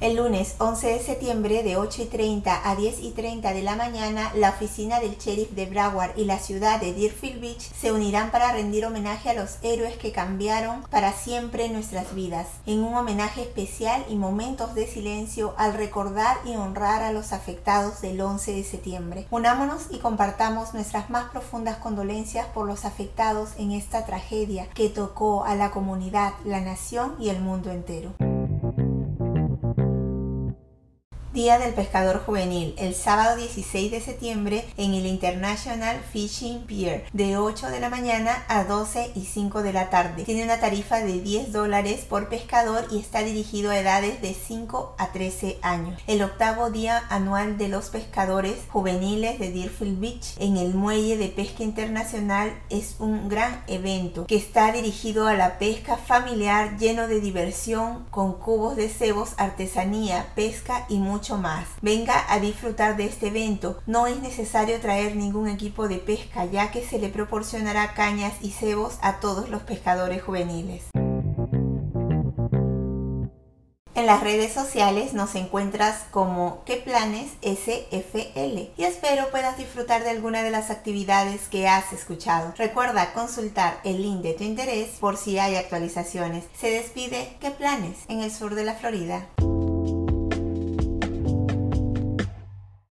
El lunes 11 de septiembre de 8 y 30 a 10 y 30 de la mañana, la oficina del sheriff de Broward y la ciudad de Deerfield Beach se unirán para rendir homenaje a los héroes que cambiaron para siempre nuestras vidas, en un homenaje especial y momentos de silencio al recordar y honrar a los afectados del 11 de septiembre. Unámonos y compartamos nuestras más profundas condolencias por los afectados en esta tragedia que tocó a la comunidad, la nación y el mundo entero. Día del Pescador Juvenil, el sábado 16 de septiembre en el International Fishing Pier, de 8 de la mañana a 12 y 5 de la tarde. Tiene una tarifa de 10 dólares por pescador y está dirigido a edades de 5 a 13 años. El octavo día anual de los pescadores juveniles de Deerfield Beach en el muelle de pesca internacional es un gran evento que está dirigido a la pesca familiar lleno de diversión con cubos de cebos, artesanía, pesca y más. Venga a disfrutar de este evento. No es necesario traer ningún equipo de pesca ya que se le proporcionará cañas y cebos a todos los pescadores juveniles. En las redes sociales nos encuentras como qué planes SFL y espero puedas disfrutar de alguna de las actividades que has escuchado. Recuerda consultar el link de tu interés por si hay actualizaciones. Se despide qué planes en el sur de la Florida.